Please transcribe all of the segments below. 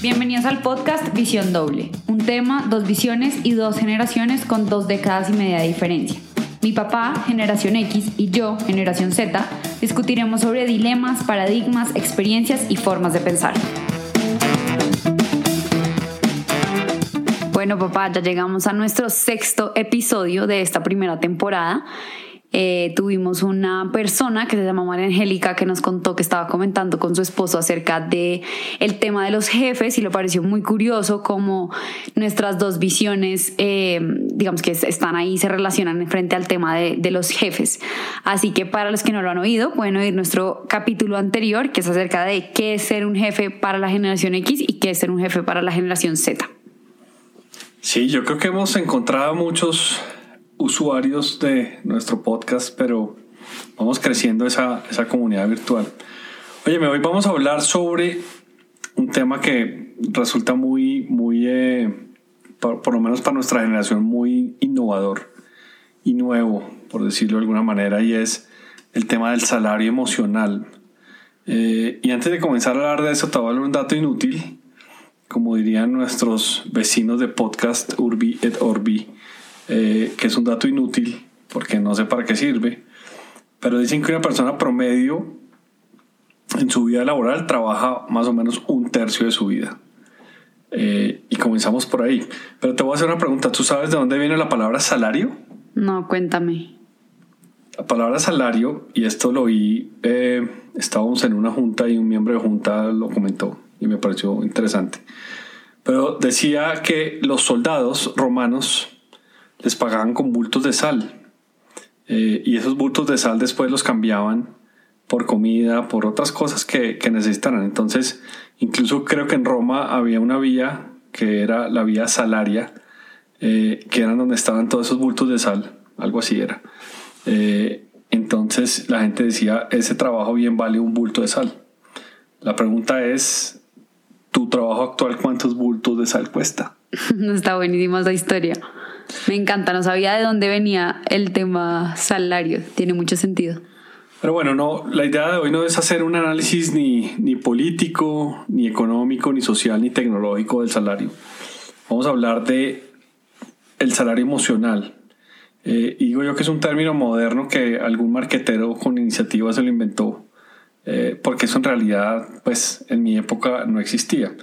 Bienvenidos al podcast Visión Doble, un tema, dos visiones y dos generaciones con dos décadas y media de diferencia. Mi papá, generación X, y yo, generación Z, discutiremos sobre dilemas, paradigmas, experiencias y formas de pensar. Bueno, papá, ya llegamos a nuestro sexto episodio de esta primera temporada eh, tuvimos una persona que se llama María Angélica que nos contó que estaba comentando con su esposo acerca de el tema de los jefes y le pareció muy curioso cómo nuestras dos visiones, eh, digamos que están ahí, se relacionan frente al tema de, de los jefes. Así que para los que no lo han oído, pueden oír nuestro capítulo anterior que es acerca de qué es ser un jefe para la generación X y qué es ser un jefe para la generación Z. Sí, yo creo que hemos encontrado muchos usuarios de nuestro podcast, pero vamos creciendo esa, esa comunidad virtual. Oye, hoy vamos a hablar sobre un tema que resulta muy, muy, eh, por, lo menos para nuestra generación, muy innovador y nuevo, por decirlo de alguna manera, y es el tema del salario emocional. Eh, y antes de comenzar a hablar de eso, te voy a dar un dato inútil, como dirían nuestros vecinos de podcast Urbi et Orbi. Eh, que es un dato inútil porque no sé para qué sirve, pero dicen que una persona promedio en su vida laboral trabaja más o menos un tercio de su vida. Eh, y comenzamos por ahí. Pero te voy a hacer una pregunta. ¿Tú sabes de dónde viene la palabra salario? No, cuéntame. La palabra salario, y esto lo vi, eh, estábamos en una junta y un miembro de junta lo comentó y me pareció interesante. Pero decía que los soldados romanos les pagaban con bultos de sal. Eh, y esos bultos de sal después los cambiaban por comida, por otras cosas que, que, necesitaran. Entonces, incluso creo que en Roma había una vía que era la vía salaria, eh, que era donde estaban todos esos bultos de sal, algo así era. Eh, entonces la gente decía, ese trabajo bien vale un bulto de sal. La pregunta es, ¿tu trabajo actual cuántos bultos de sal cuesta? Está buenísima esa historia. Me encanta, no sabía de dónde venía el tema salario, tiene mucho sentido. Pero bueno, no, la idea de hoy no es hacer un análisis ni, ni político, ni económico, ni social, ni tecnológico del salario. Vamos a hablar de el salario emocional. Eh, y digo yo que es un término moderno que algún marquetero con iniciativa se lo inventó, eh, porque eso en realidad, pues en mi época no existía.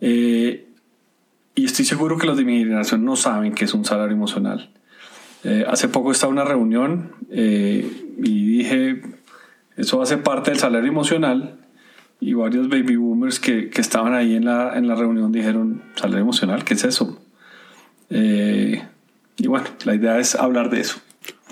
Eh, y estoy seguro que los de mi generación no saben qué es un salario emocional. Eh, hace poco estaba en una reunión eh, y dije, eso hace parte del salario emocional. Y varios baby boomers que, que estaban ahí en la, en la reunión dijeron, salario emocional, ¿qué es eso? Eh, y bueno, la idea es hablar de eso.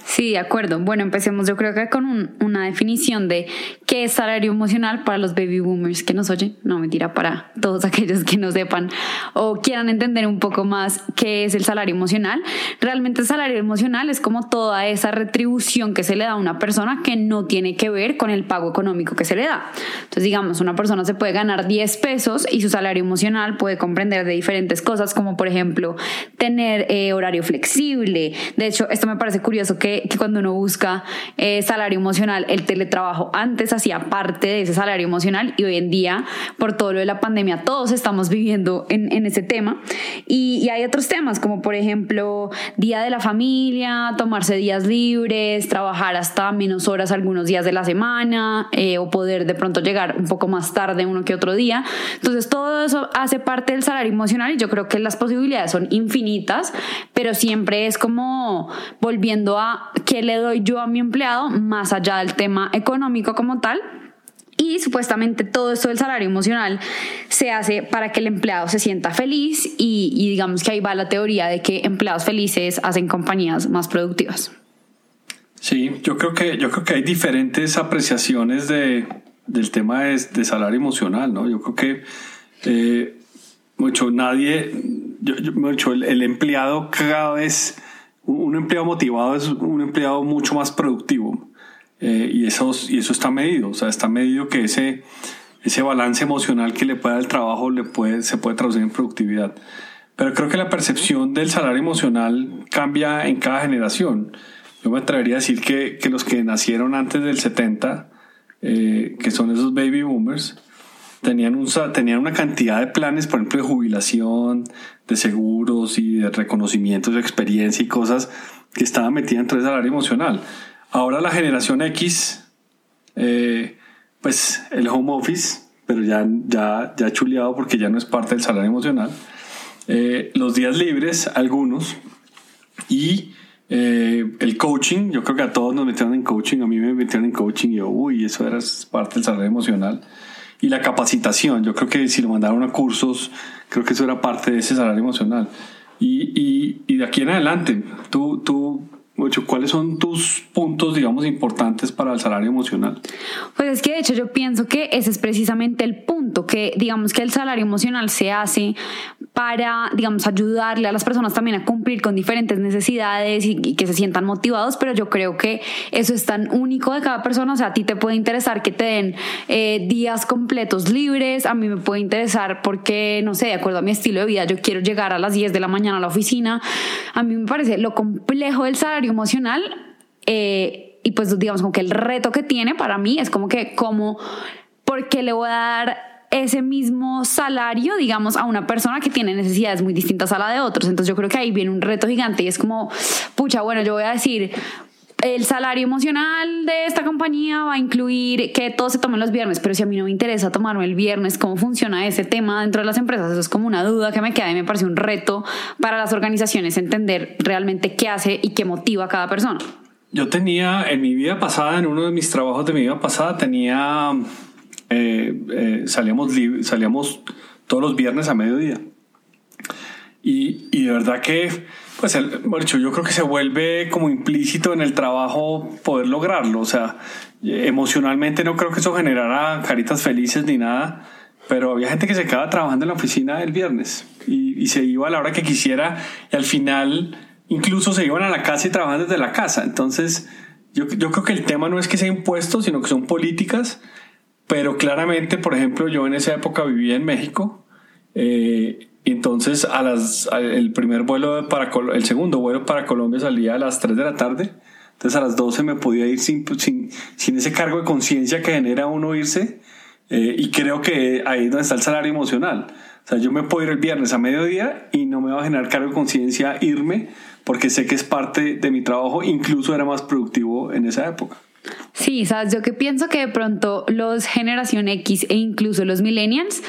Sí, de acuerdo. Bueno, empecemos yo creo que con una definición de qué es salario emocional para los baby boomers que nos oyen. No, mentira, para todos aquellos que no sepan o quieran entender un poco más qué es el salario emocional. Realmente el salario emocional es como toda esa retribución que se le da a una persona que no tiene que ver con el pago económico que se le da. Entonces, digamos, una persona se puede ganar 10 pesos y su salario emocional puede comprender de diferentes cosas, como por ejemplo tener eh, horario flexible. De hecho, esto me parece curioso que que, cuando uno busca eh, salario emocional, el teletrabajo antes hacía parte de ese salario emocional y hoy en día, por todo lo de la pandemia, todos estamos viviendo en, ese tema. Y, y, hay otros temas, como por ejemplo, día de la familia, tomarse días libres, trabajar hasta menos horas algunos días de la semana, eh, o poder de pronto llegar un poco más tarde uno que otro día. Entonces, todo eso hace parte del salario emocional y yo creo que las posibilidades son infinitas, pero siempre es como volviendo a qué le doy yo a mi empleado más allá del tema económico como tal. Y supuestamente todo esto del salario emocional se hace para que el empleado se sienta feliz y, digamos que ahí va la teoría de que empleados felices hacen compañías más productivas. Sí, yo creo que, yo creo que hay diferentes apreciaciones de, del tema de, salario emocional, ¿no? Yo creo que eh, mucho nadie, mucho el, el empleado cada vez un empleado motivado es un empleado mucho más productivo. Eh, y, eso, y eso está medido, o sea, está medido que ese, ese balance emocional que le puede dar el trabajo le puede, se puede traducir en productividad. Pero creo que la percepción del salario emocional cambia en cada generación. yo me atrevería a decir que, que los que nacieron antes del 70, eh, que son esos baby boomers, tenían, un, tenían una cantidad de planes, por ejemplo, de jubilación, de seguros y de reconocimientos de experiencia y cosas que estaban metidas dentro del salario emocional. Ahora la generación X, eh, pues el home office, pero ya, ya, ya chuleado porque ya no es parte del salario emocional. Eh, los días libres, algunos, y eh, el coaching, yo creo que a todos nos metieron en coaching, a mí me metieron en coaching y yo, uy, eso era parte del salario emocional. Y la capacitación, yo creo que si lo mandaron a cursos, creo que eso era parte de ese salario emocional. Y, y, y de aquí en adelante, tú, tú ¿cuáles son tus puntos, digamos, importantes para el salario emocional? Pues es que de hecho yo pienso que ese es precisamente el punto, que digamos que el salario emocional se hace para, digamos, ayudarle a las personas también a cumplir con diferentes necesidades y, que se sientan motivados, pero yo creo que eso es tan único de cada persona, o sea, a ti te puede interesar que te den eh, días completos libres, a mí me puede interesar porque, no sé, de acuerdo a mi estilo de vida, yo quiero llegar a las 10 de la mañana a la oficina, a mí me parece lo complejo del salario emocional eh, y pues digamos como que el reto que tiene para mí es como que como, porque le voy a dar ese mismo salario, digamos, a una persona que tiene necesidades muy distintas a la de otros. Entonces yo creo que ahí viene un reto gigante y es como, pucha, bueno, yo voy a decir, el salario emocional de esta compañía va a incluir que todo se tome los viernes, pero si a mí no me interesa tomarme el viernes, ¿cómo funciona ese tema dentro de las empresas? Eso es como una duda que me queda y me parece un reto para las organizaciones entender realmente qué hace y qué motiva a cada persona. Yo tenía en mi vida pasada, en uno de mis trabajos de mi vida pasada, tenía, eh, eh, salíamos, salíamos todos los viernes a mediodía. Y, y de verdad que pues el, yo creo que se vuelve como implícito en el trabajo poder lograrlo. O sea, emocionalmente no creo que eso generara caritas felices ni nada, pero había gente que se quedaba trabajando en la oficina el viernes y, se iba a la hora que quisiera y al final incluso se iban a la casa y trabajaban desde la casa. Entonces, yo, yo creo que el tema no es que sea impuesto, sino que son políticas, pero claramente, por ejemplo, yo en esa época vivía en México. Eh, entonces a las, el primer vuelo para el segundo vuelo para Colombia salía a las 3 de la tarde. Entonces a las 12 me podía ir sin, sin, sin ese cargo de conciencia que genera uno irse. Eh, y creo que ahí es donde está el salario emocional. O sea, yo me puedo ir el viernes a mediodía y no me va a generar cargo de conciencia irme porque sé que es parte de mi trabajo, incluso era más productivo en esa época. Sí, sabes, yo que pienso que de pronto los generación X e incluso los millennials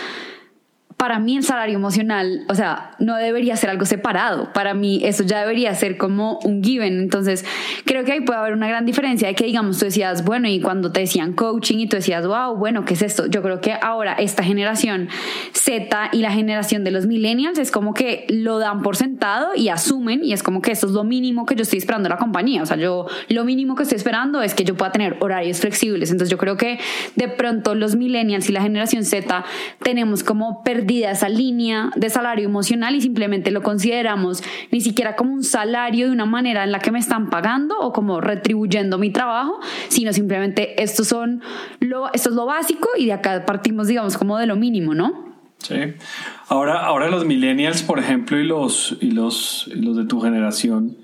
para mí el salario emocional, o sea, no debería ser algo separado. Para mí eso ya debería ser como un given. Entonces, creo que ahí puede haber una gran diferencia de que, digamos, tú decías, bueno, y cuando te decían coaching y tú decías, wow, bueno, ¿qué es esto? Yo creo que ahora esta generación Z y la generación de los millennials es como que lo dan por sentado y asumen y es como que esto es lo mínimo que yo estoy esperando de la compañía. O sea, yo lo mínimo que estoy esperando es que yo pueda tener horarios flexibles. Entonces, yo creo que de pronto los millennials y la generación Z tenemos como perdido esa línea de salario emocional y simplemente lo consideramos ni siquiera como un salario de una manera en la que me están pagando o como retribuyendo mi trabajo, sino simplemente esto, son lo, esto es lo básico y de acá partimos, digamos, como de lo mínimo, ¿no? Sí. Ahora, ahora los millennials, por ejemplo, y los, y los, los de tu generación,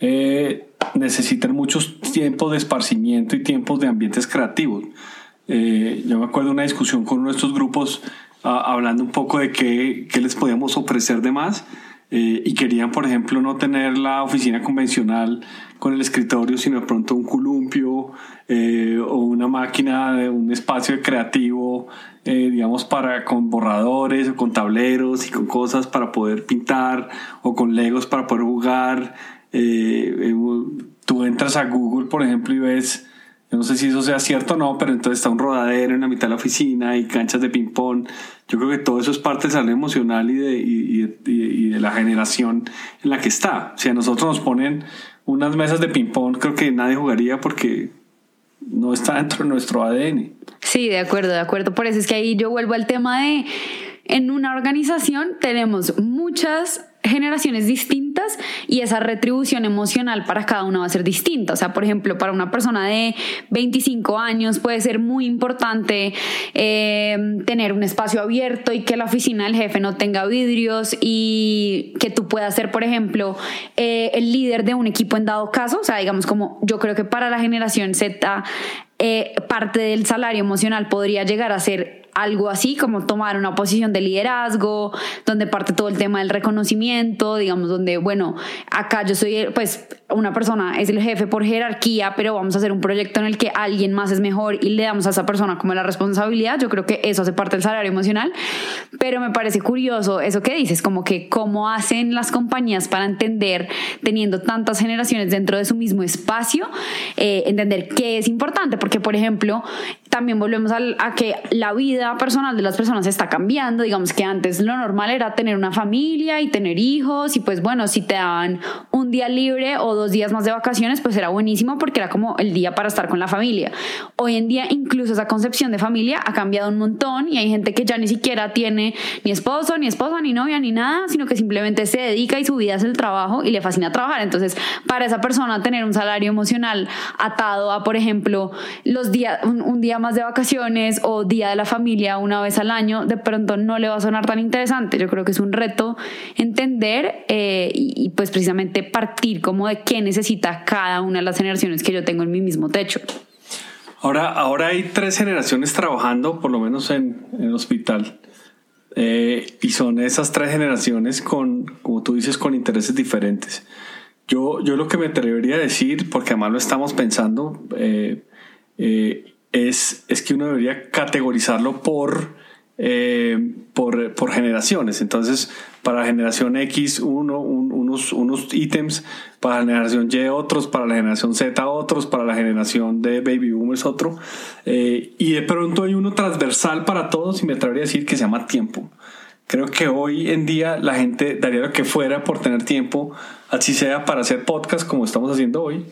eh, necesitan muchos tiempos de esparcimiento y tiempos de ambientes creativos. Eh, yo me acuerdo de una discusión con uno de estos grupos hablando un poco de qué, qué, les podíamos ofrecer de más. Eh, y querían, por ejemplo, no tener la oficina convencional con el escritorio, sino de pronto un columpio eh, o una máquina de un espacio creativo, eh, digamos, para con borradores o con tableros y con cosas para poder pintar o con legos para poder jugar. tú entras a Google, por ejemplo, y ves yo no sé si eso sea cierto o no, pero entonces está un rodadero en la mitad de la oficina y canchas de ping-pong. Yo creo que todo eso es parte del salud emocional y de, y, y, de la generación en la que está. Si a nosotros nos ponen unas mesas de ping-pong, creo que nadie jugaría porque no está dentro de nuestro ADN. Sí, de acuerdo, de acuerdo. Por eso es que ahí yo vuelvo al tema de, en una organización tenemos muchas generaciones distintas y esa retribución emocional para cada uno va a ser distinta. O sea, por ejemplo, para una persona de 25 años puede ser muy importante eh, tener un espacio abierto y que la oficina del jefe no tenga vidrios y que tú puedas ser, por ejemplo, eh, el líder de un equipo en dado caso. O sea, digamos como yo creo que para la generación Z eh, parte del salario emocional podría llegar a ser algo así como tomar una posición de liderazgo, donde parte todo el tema del reconocimiento, digamos, donde, bueno, acá yo soy, pues, una persona es el jefe por jerarquía, pero vamos a hacer un proyecto en el que alguien más es mejor y le damos a esa persona como la responsabilidad. Yo creo que eso hace parte del salario emocional, pero me parece curioso eso que dices, como que cómo hacen las compañías para entender, teniendo tantas generaciones dentro de su mismo espacio, eh, entender qué es importante, porque por ejemplo, también volvemos a, a que la vida personal de las personas está cambiando, digamos que antes lo normal era tener una familia y tener hijos y pues bueno, si te daban un día libre o dos días más de vacaciones, pues era buenísimo porque era como el día para estar con la familia. Hoy en día incluso esa concepción de familia ha cambiado un montón y hay gente que ya ni siquiera tiene ni esposo, ni esposa, ni novia, ni nada, sino que simplemente se dedica y su vida es el trabajo y le fascina trabajar. Entonces, para esa persona tener un salario emocional atado a, por ejemplo, los días, un, día más de vacaciones o día de la familia una vez al año, de pronto no le va a sonar tan interesante. Yo creo que es un reto entender eh, y, y pues precisamente partir como de qué necesita cada una de las generaciones que yo tengo en mi mismo techo. Ahora, ahora hay tres generaciones trabajando, por lo menos en, el hospital. Eh, y son esas tres generaciones con, como tú dices, con intereses diferentes. Yo, yo lo que me atrevería a decir, porque además lo estamos pensando, eh, eh, es, es que uno debería categorizarlo por eh, por, por, generaciones. Entonces, para generación X, uno, unos, unos ítems, para la generación Y otros, para la generación Z otros, para la generación de Baby Boomers otro. Eh, y de pronto hay uno transversal para todos y me atrevería a decir que se llama tiempo. Creo que hoy en día la gente daría lo que fuera por tener tiempo, así sea para hacer podcast como estamos haciendo hoy,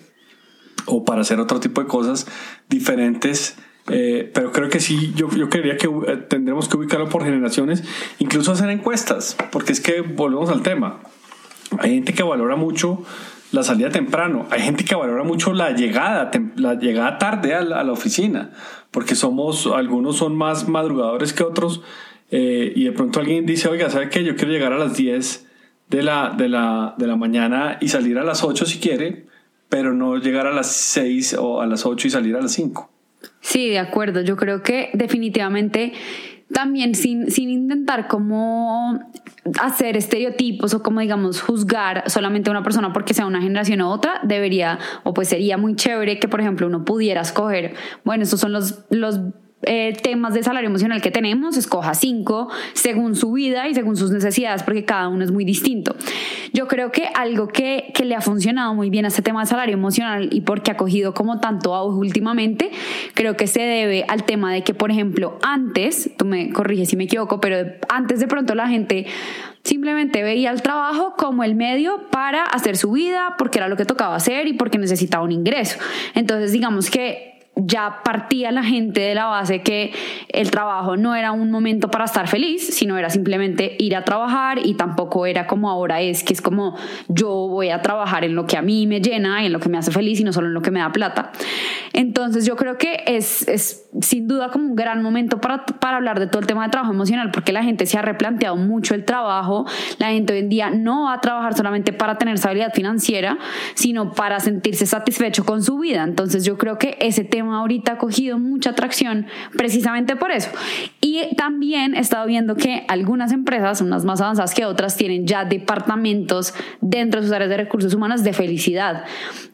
o para hacer otro tipo de cosas diferentes eh, pero creo que sí, yo, yo creería que eh, tendremos que ubicarlo por generaciones, incluso hacer encuestas, porque es que volvemos al tema. Hay gente que valora mucho la salida temprano, hay gente que valora mucho la llegada, la llegada tarde a la, oficina, porque somos, algunos son más madrugadores que otros, eh, y de pronto alguien dice, oiga, ¿sabe qué? Yo quiero llegar a las 10 de la, de la, de la mañana y salir a las 8 si quiere, pero no llegar a las 6 o a las 8 y salir a las 5. Sí, de acuerdo. Yo creo que definitivamente también sin, sin intentar como hacer estereotipos o como digamos juzgar solamente a una persona porque sea una generación u otra, debería o pues sería muy chévere que por ejemplo uno pudiera escoger, bueno, estos son los, los eh, temas de salario emocional que tenemos, escoja cinco según su vida y según sus necesidades, porque cada uno es muy distinto. Yo creo que algo que, que le ha funcionado muy bien a este tema de salario emocional y porque ha cogido como tanto auge últimamente, creo que se debe al tema de que, por ejemplo, antes, tú me corriges si me equivoco, pero antes de pronto la gente simplemente veía el trabajo como el medio para hacer su vida, porque era lo que tocaba hacer y porque necesitaba un ingreso. Entonces, digamos que ya partía la gente de la base que el trabajo no era un momento para estar feliz, sino era simplemente ir a trabajar y tampoco era como ahora es, que es como yo voy a trabajar en lo que a mí me llena y en lo que me hace feliz y no solo en lo que me da plata. Entonces yo creo que es, es sin duda como un gran momento para, para hablar de todo el tema de trabajo emocional, porque la gente se ha replanteado mucho el trabajo, la gente hoy en día no va a trabajar solamente para tener estabilidad financiera, sino para sentirse satisfecho con su vida. Entonces yo creo que ese tema ahorita ha cogido mucha atracción precisamente por eso. Y también he estado viendo que algunas empresas, unas más avanzadas que otras, tienen ya departamentos dentro de sus áreas de recursos humanos de felicidad.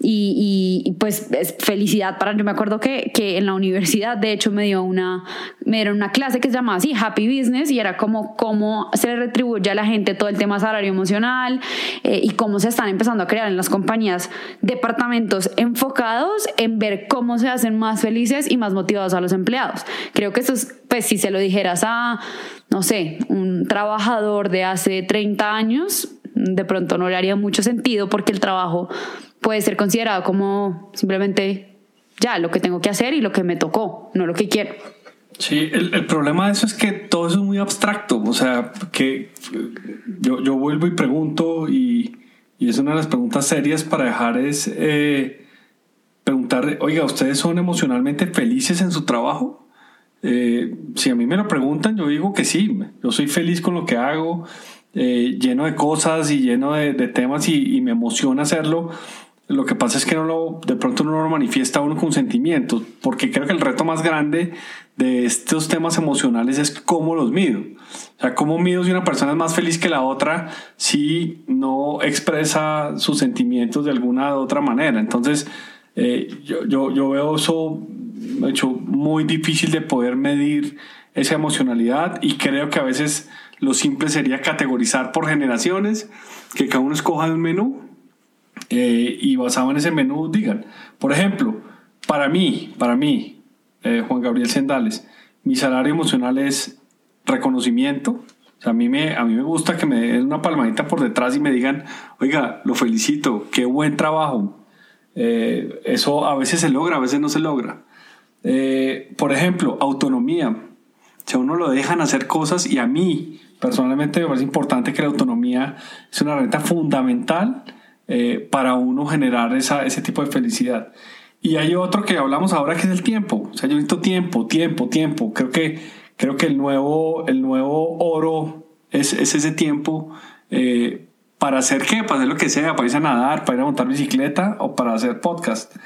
Y, pues es felicidad para, yo me acuerdo que, que en la universidad de hecho me dio una, me dieron una clase que se llamaba así, Happy Business, y era como cómo se le retribuye a la gente todo el tema salario emocional eh, y cómo se están empezando a crear en las compañías departamentos enfocados en ver cómo se hacen más felices y más motivados a los empleados. Creo que eso es, pues si se lo dijeras a, no sé, un trabajador de hace 30 años, de pronto no le haría mucho sentido porque el trabajo puede ser considerado como simplemente ya lo que tengo que hacer y lo que me tocó, no lo que quiero. Sí, el, el, problema de eso es que todo eso es muy abstracto. O sea, que yo, yo vuelvo y pregunto y, y es una de las preguntas serias para dejar es eh, preguntar, oiga, ¿ustedes son emocionalmente felices en su trabajo? Eh, si a mí me lo preguntan, yo digo que sí, yo soy feliz con lo que hago, eh, lleno de cosas y lleno de, temas y, me emociona hacerlo. Lo que pasa es que no lo, de pronto no lo manifiesta uno con sentimientos, porque creo que el reto más grande de estos temas emocionales es cómo los mido. O sea, cómo mido si una persona es más feliz que la otra si no expresa sus sentimientos de alguna u otra manera. Entonces, eh, yo, yo, yo, veo eso hecho muy difícil de poder medir esa emocionalidad y creo que a veces lo simple sería categorizar por generaciones, que cada uno escoja un menú eh, y basado en ese menú digan, por ejemplo, para mí, para mí, eh, Juan Gabriel Sendales, mi salario emocional es reconocimiento. O sea, a mí me, a mí me gusta que me den una palmadita por detrás y me digan, oiga, lo felicito, qué buen trabajo. Eh, eso a veces se logra, a veces no se logra. por ejemplo, autonomía. Si a uno lo dejan hacer cosas y a mí personalmente me parece importante que la autonomía es una herramienta fundamental eh, para uno generar esa, ese tipo de felicidad. Y hay otro que hablamos ahora que es el tiempo. O sea, yo necesito tiempo, tiempo, tiempo. Creo que, creo que el, nuevo, el nuevo oro es, es ese tiempo eh, para hacer qué, para hacer lo que sea, para irse a nadar, para ir a montar bicicleta o para hacer podcast.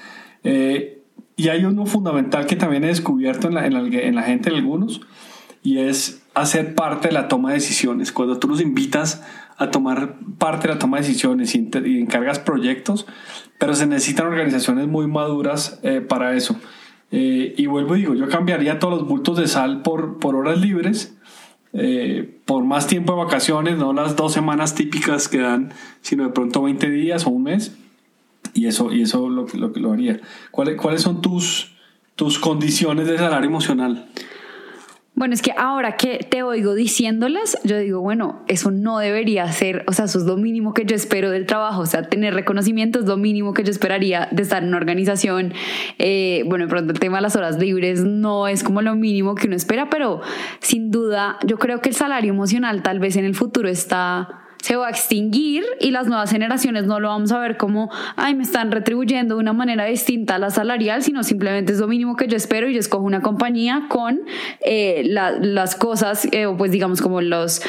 Eh, y hay uno fundamental que también he descubierto en la, en la, en la gente, en algunos, y es hacer parte de la toma de decisiones. Cuando tú los invitas a tomar parte de la toma de decisiones y, encargas proyectos, pero se necesitan organizaciones muy maduras eh, para eso. Eh, y vuelvo y digo, yo cambiaría todos los bultos de sal por, por horas libres, eh, por más tiempo de vacaciones, no las dos semanas típicas que dan, sino de pronto 20 días o un mes. Y eso, y eso lo, lo, lo haría. ¿Cuáles, ¿Cuáles son tus, tus condiciones de salario emocional? Bueno, es que ahora que te oigo diciéndolas, yo digo, bueno, eso no debería ser, o sea, eso es lo mínimo que yo espero del trabajo, o sea, tener reconocimiento es lo mínimo que yo esperaría de estar en una organización. Eh, bueno, de pronto el tema de las horas libres no es como lo mínimo que uno espera, pero sin duda yo creo que el salario emocional tal vez en el futuro está se va a extinguir y las nuevas generaciones no lo vamos a ver como, ay, me están retribuyendo de una manera distinta a la salarial, sino simplemente es lo mínimo que yo espero y yo escojo una compañía con eh, las cosas, eh, o pues digamos como los...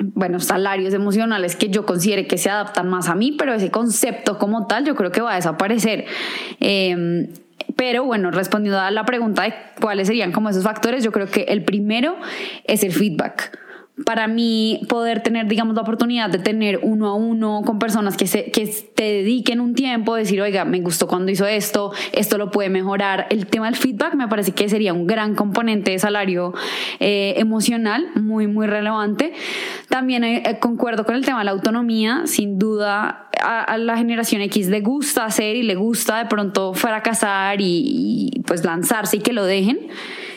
Bueno, salarios emocionales que yo considere que se adaptan más a mí, pero ese concepto como tal yo creo que va a desaparecer. Em, pero bueno, respondiendo a la pregunta de cuáles serían como esos factores, yo creo que el primero es el feedback para mí poder tener, digamos, la oportunidad de tener uno a uno con personas que, se, que te dediquen un tiempo, decir, oiga, me gustó cuando hizo esto, esto lo puede mejorar. El tema del feedback me parece que sería un gran componente de salario eh, emocional, muy, muy relevante. También eh, eh, concuerdo con el tema de la autonomía, sin duda a, la generación X le gusta hacer y le gusta de pronto fracasar y, y pues lanzarse y que lo dejen.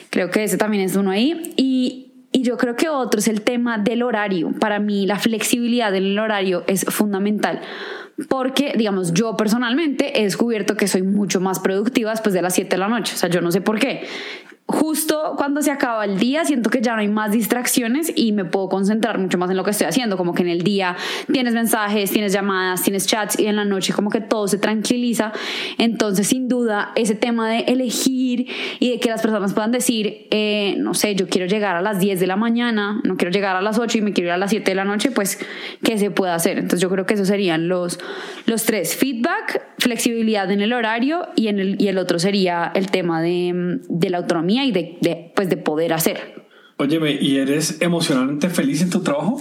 Creo que ese también es uno ahí. Y, y yo creo que otro es el tema del horario. Para mí la flexibilidad del horario es fundamental porque, digamos, yo personalmente he descubierto que soy mucho más productiva después de las 7 de la noche. O sea, yo no sé por qué justo cuando se acaba el día siento que ya no hay más distracciones y me puedo concentrar mucho más en lo que estoy haciendo, como que en el día tienes mensajes, tienes llamadas, tienes chats y en la noche como que todo se tranquiliza. Entonces, sin duda, ese tema de elegir y de que las personas puedan decir, eh, no sé, yo quiero llegar a las 10 de la mañana, no quiero llegar a las 8 y me quiero ir a las 7 de la noche, pues, ¿qué se puede hacer? Entonces, yo creo que esos serían los, los tres, feedback, flexibilidad en el horario y, en el, y el otro sería el tema de, de la autonomía y de, pues de poder hacer. Óyeme, ¿y eres emocionalmente feliz en tu trabajo?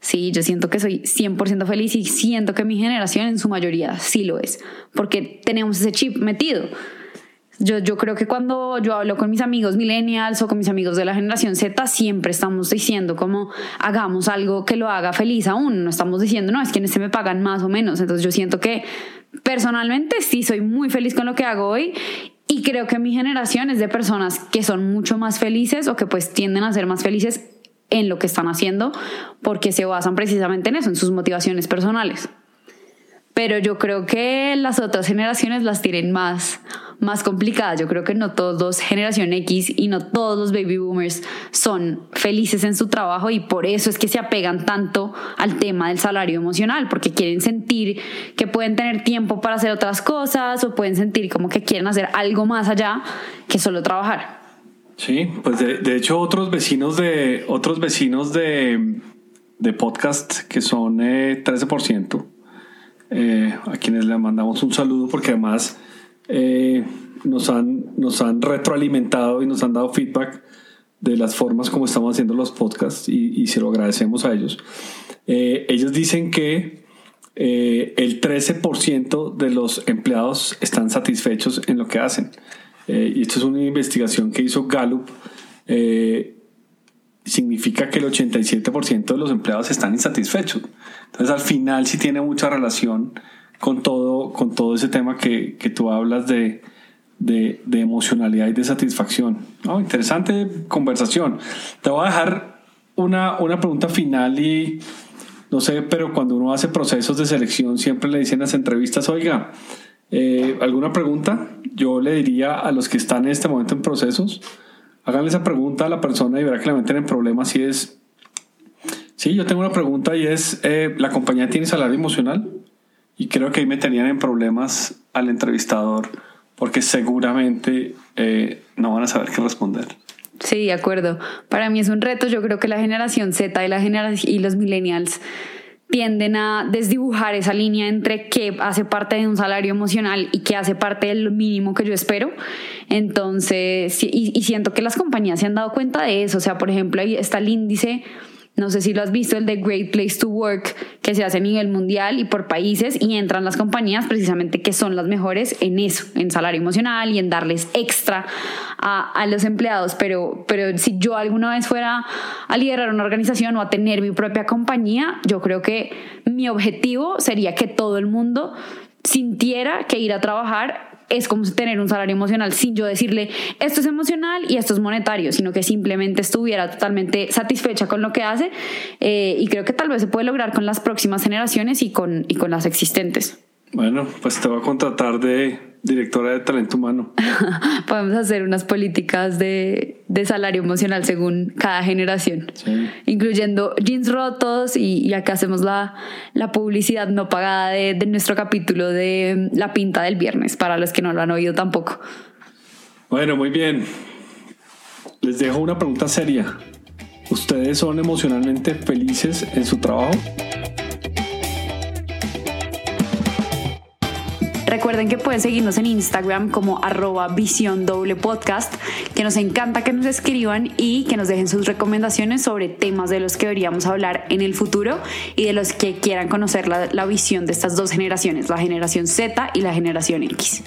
Sí, yo siento que soy 100% feliz y siento que mi generación en su mayoría sí lo es, porque tenemos ese chip metido. Yo, yo creo que cuando yo hablo con mis amigos millennials o con mis amigos de la generación Z, siempre estamos diciendo como hagamos algo que lo haga feliz aún. No estamos diciendo, no, es que en este me pagan más o menos. Entonces yo siento que personalmente sí soy muy feliz con lo que hago hoy y creo que mi generación es de personas que son mucho más felices o que pues tienden a ser más felices en lo que están haciendo porque se basan precisamente en eso, en sus motivaciones personales. Pero yo creo que las otras generaciones las tienen más, más complicadas. Yo creo que no todos los generación X y no todos los baby boomers son felices en su trabajo y por eso es que se apegan tanto al tema del salario emocional, porque quieren sentir que pueden tener tiempo para hacer otras cosas o pueden sentir como que quieren hacer algo más allá que solo trabajar. Sí, pues de, hecho otros vecinos de otros vecinos de, de podcast que son 13%, eh, eh, a quienes le mandamos un saludo porque además eh, nos, han, nos han retroalimentado y nos han dado feedback de las formas como estamos haciendo los podcasts y, se lo agradecemos a ellos. Eh, ellos dicen que eh, el 13% de los empleados están satisfechos en lo que hacen. y esto es una investigación que hizo Gallup. significa que el 87% de los empleados están insatisfechos. Entonces al final sí tiene mucha relación con todo, con todo ese tema que, que tú hablas de, de, de, emocionalidad y de satisfacción. Oh, interesante conversación. Te voy a dejar una, una pregunta final y no sé, pero cuando uno hace procesos de selección siempre le dicen en las entrevistas, oiga, eh, ¿alguna pregunta? Yo le diría a los que están en este momento en procesos, háganle esa pregunta a la persona y verá que le meten en problemas si es... Sí, yo tengo una pregunta y es, eh, ¿la compañía tiene salario emocional? Y creo que ahí me tenían en problemas al entrevistador porque seguramente eh, no van a saber qué responder. Sí, de acuerdo. Para mí es un reto. Yo creo que la generación Z y, la generación, y los millennials tienden a desdibujar esa línea entre qué hace parte de un salario emocional y qué hace parte del mínimo que yo espero. Entonces, y, y siento que las compañías se han dado cuenta de eso. O sea, por ejemplo, ahí está el índice no sé si lo has visto, el de Great Place to Work, que se hace a nivel mundial y por países, y entran las compañías precisamente que son las mejores en eso, en salario emocional y en darles extra a, a los empleados. Pero, pero si yo alguna vez fuera a liderar una organización o a tener mi propia compañía, yo creo que mi objetivo sería que todo el mundo sintiera que ir a trabajar es como tener un salario emocional sin yo decirle esto es emocional y esto es monetario, sino que simplemente estuviera totalmente satisfecha con lo que hace eh, y creo que tal vez se puede lograr con las próximas generaciones y con, y con las existentes. Bueno, pues te voy a contratar de directora de talento humano. Podemos hacer unas políticas de, de salario emocional según cada generación, incluyendo jeans rotos y, acá hacemos la, la publicidad no pagada de, de, nuestro capítulo de La Pinta del Viernes, para los que no lo han oído tampoco. Bueno, muy bien. Les dejo una pregunta seria. ¿Ustedes son emocionalmente felices en su trabajo? Recuerden que pueden seguirnos en Instagram como arroba visión doble podcast, que nos encanta que nos escriban y que nos dejen sus recomendaciones sobre temas de los que deberíamos hablar en el futuro y de los que quieran conocer la, la visión de estas dos generaciones, la generación Z y la generación X.